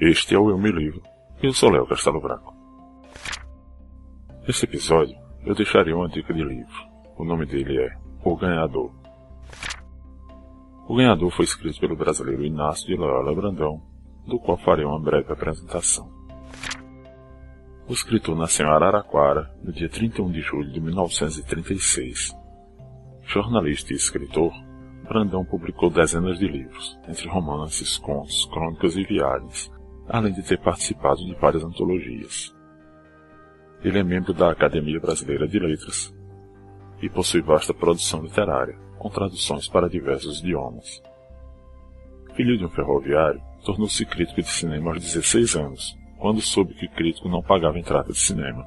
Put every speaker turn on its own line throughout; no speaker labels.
Este é o Eu Me Livro. Eu sou Léo Castelo Branco. Nesse episódio, eu deixarei uma dica de livro. O nome dele é O Ganhador. O Ganhador foi escrito pelo brasileiro Inácio de Loyola Brandão, do qual farei uma breve apresentação. O escritor nasceu em Araraquara no dia 31 de julho de 1936. Jornalista e escritor, Brandão publicou dezenas de livros, entre romances, contos, crônicas e viagens, além de ter participado de várias antologias. Ele é membro da Academia Brasileira de Letras e possui vasta produção literária, com traduções para diversos idiomas. Filho de um ferroviário, tornou-se crítico de cinema aos 16 anos, quando soube que crítico não pagava entrada de cinema.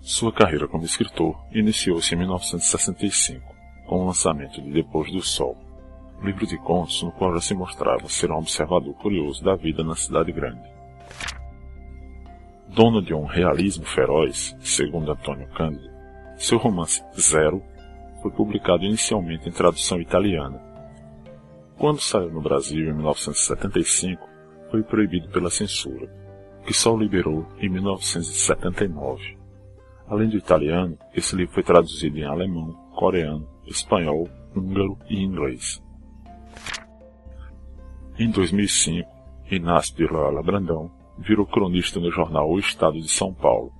Sua carreira como escritor iniciou-se em 1965, com o lançamento de Depois do Sol, livro de contos no qual já se mostrava ser um observador curioso da vida na cidade grande. Dono de um realismo feroz, segundo Antônio Cândido, seu romance Zero foi publicado inicialmente em tradução italiana. Quando saiu no Brasil em 1975, foi proibido pela censura, que só o liberou em 1979. Além do italiano, esse livro foi traduzido em alemão, coreano, espanhol, húngaro e inglês. Em 2005, Inácio de Loyola Brandão virou cronista no jornal O Estado de São Paulo.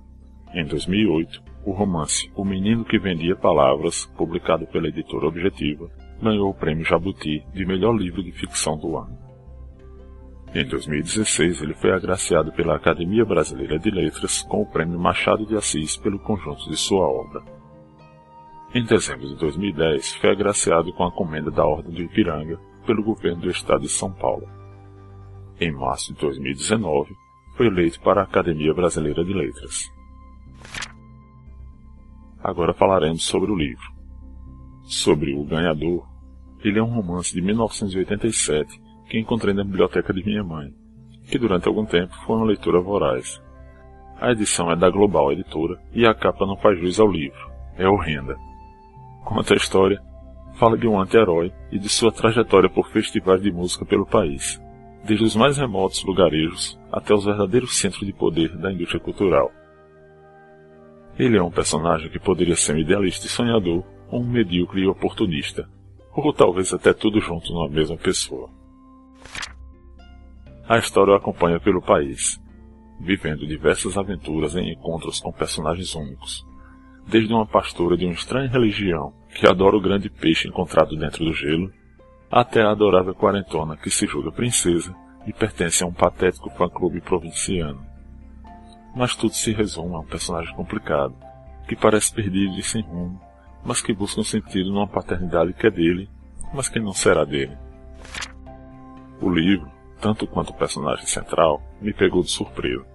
Em 2008, o romance O Menino que Vendia Palavras, publicado pela editora Objetiva, ganhou o prêmio Jabuti de melhor livro de ficção do ano. Em 2016, ele foi agraciado pela Academia Brasileira de Letras com o prêmio Machado de Assis pelo conjunto de sua obra. Em dezembro de 2010, foi agraciado com a comenda da Ordem do Ipiranga pelo governo do estado de São Paulo. Em março de 2019, foi eleito para a Academia Brasileira de Letras. Agora falaremos sobre o livro. Sobre O Ganhador, ele é um romance de 1987 que encontrei na biblioteca de minha mãe, que durante algum tempo foi uma leitura voraz. A edição é da Global Editora e a capa não faz jus ao livro. É horrenda. Conta a história, fala de um anti-herói e de sua trajetória por festivais de música pelo país, desde os mais remotos lugarejos até os verdadeiros centros de poder da indústria cultural. Ele é um personagem que poderia ser um idealista e sonhador, ou um medíocre e oportunista, ou talvez até tudo junto numa mesma pessoa. A história o acompanha pelo país, vivendo diversas aventuras em encontros com personagens únicos, desde uma pastora de uma estranha religião que adora o grande peixe encontrado dentro do gelo, até a adorável quarentona que se julga princesa e pertence a um patético fã-clube provinciano. Mas tudo se resume a um personagem complicado, que parece perdido e sem rumo, mas que busca um sentido numa paternidade que é dele, mas que não será dele. O livro, tanto quanto o personagem central, me pegou de surpresa.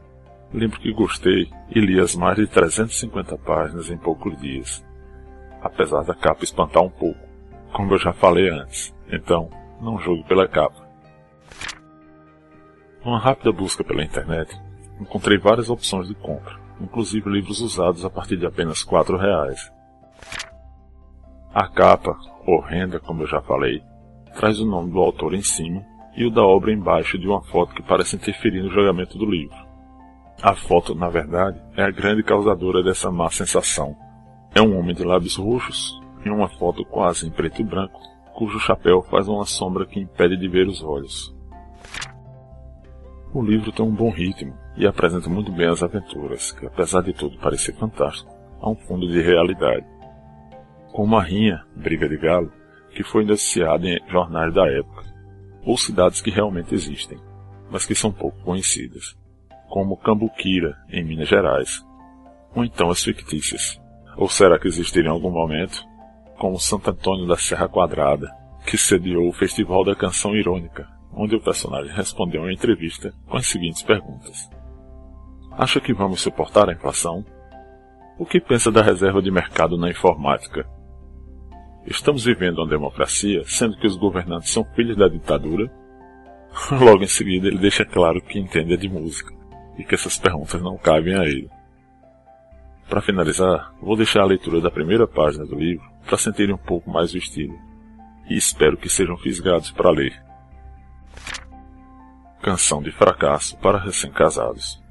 Lembro que gostei e li as mais de 350 páginas em poucos dias. Apesar da capa espantar um pouco, como eu já falei antes, então não julgue pela capa. Numa rápida busca pela internet, encontrei várias opções de compra, inclusive livros usados a partir de apenas quatro reais. A capa, horrenda como eu já falei, traz o nome do autor em cima e o da obra embaixo de uma foto que parece interferir no julgamento do livro. A foto, na verdade, é a grande causadora dessa má sensação. É um homem de lábios roxos, em uma foto quase em preto e branco, cujo chapéu faz uma sombra que impede de ver os olhos. O livro tem um bom ritmo e apresenta muito bem as aventuras, que apesar de tudo parecer fantástico, há um fundo de realidade. Como a rinha, briga de galo, que foi noticiada em jornais da época, ou cidades que realmente existem, mas que são pouco conhecidas como Cambuquira, em Minas Gerais. Ou então as fictícias. Ou será que existiram em algum momento? Como Santo Antônio da Serra Quadrada, que sediou o Festival da Canção Irônica, onde o personagem respondeu em entrevista com as seguintes perguntas. Acha que vamos suportar a inflação? O que pensa da reserva de mercado na informática? Estamos vivendo uma democracia, sendo que os governantes são filhos da ditadura? Logo em seguida, ele deixa claro que entende de música e que essas perguntas não cabem a ele. Para finalizar, vou deixar a leitura da primeira página do livro para sentirem um pouco mais o estilo, e espero que sejam fisgados para ler. Canção de fracasso para recém-casados.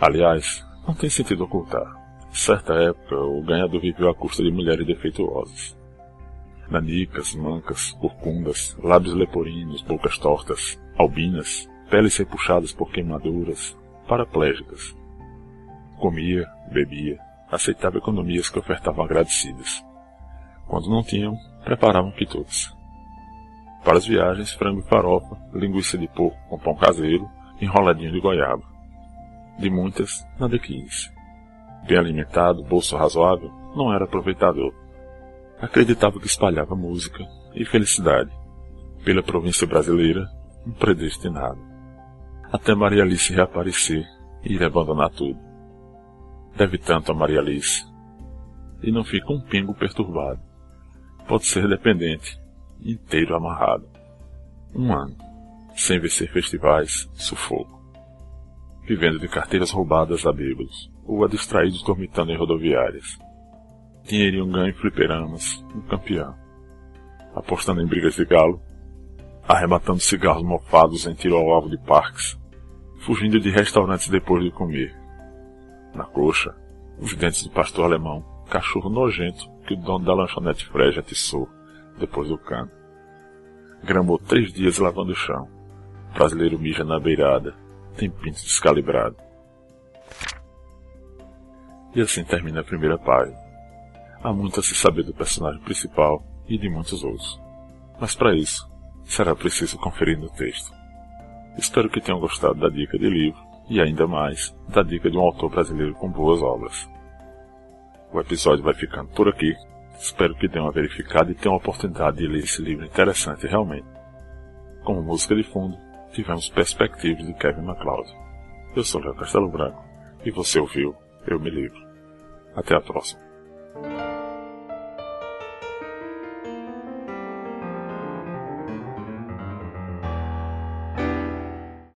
Aliás, não tem sentido ocultar. Certa época, o ganhador viveu à custa de mulheres defeituosas. Nanicas, mancas, corcundas, lábios leporíneos, bocas tortas, albinas, peles repuxadas por queimaduras, paraplégicas. Comia, bebia, aceitava economias que ofertavam agradecidas. Quando não tinham, preparavam quitutes. Para as viagens, frango e farofa, linguiça de porco com pão caseiro, enroladinho de goiaba. De muitas, nada quis. Bem alimentado, bolso razoável, não era aproveitador. Acreditava que espalhava música e felicidade. Pela província brasileira, um predestinado. Até Maria Alice reaparecer e ir abandonar tudo. Deve tanto a Maria Alice. E não fica um pingo perturbado. Pode ser dependente, inteiro amarrado. Um ano, sem vencer festivais, sufoco. Vivendo de carteiras roubadas a bêbados, ou a distraídos dormitando em rodoviárias. Dinheirinho ganho em fliperamas, um campeão. Apostando em brigas de galo, arrematando cigarros mofados em tiro ao alvo de parques, fugindo de restaurantes depois de comer. Na coxa, os dentes do pastor alemão, cachorro nojento que o dono da lanchonete Freja atiçou depois do cano. Gramou três dias lavando o chão. Brasileiro mija na beirada, tem pinto descalibrado. E assim termina a primeira página. Há muito a se saber do personagem principal e de muitos outros. Mas para isso, será preciso conferir no texto. Espero que tenham gostado da dica de livro e ainda mais da dica de um autor brasileiro com boas obras. O episódio vai ficando por aqui. Espero que tenham verificado e tenham a oportunidade de ler esse livro interessante realmente. Como música de fundo, tivemos Perspectives de Kevin MacLeod. Eu sou Léo Castelo Branco e você ouviu Eu Me Livro. Até a próxima.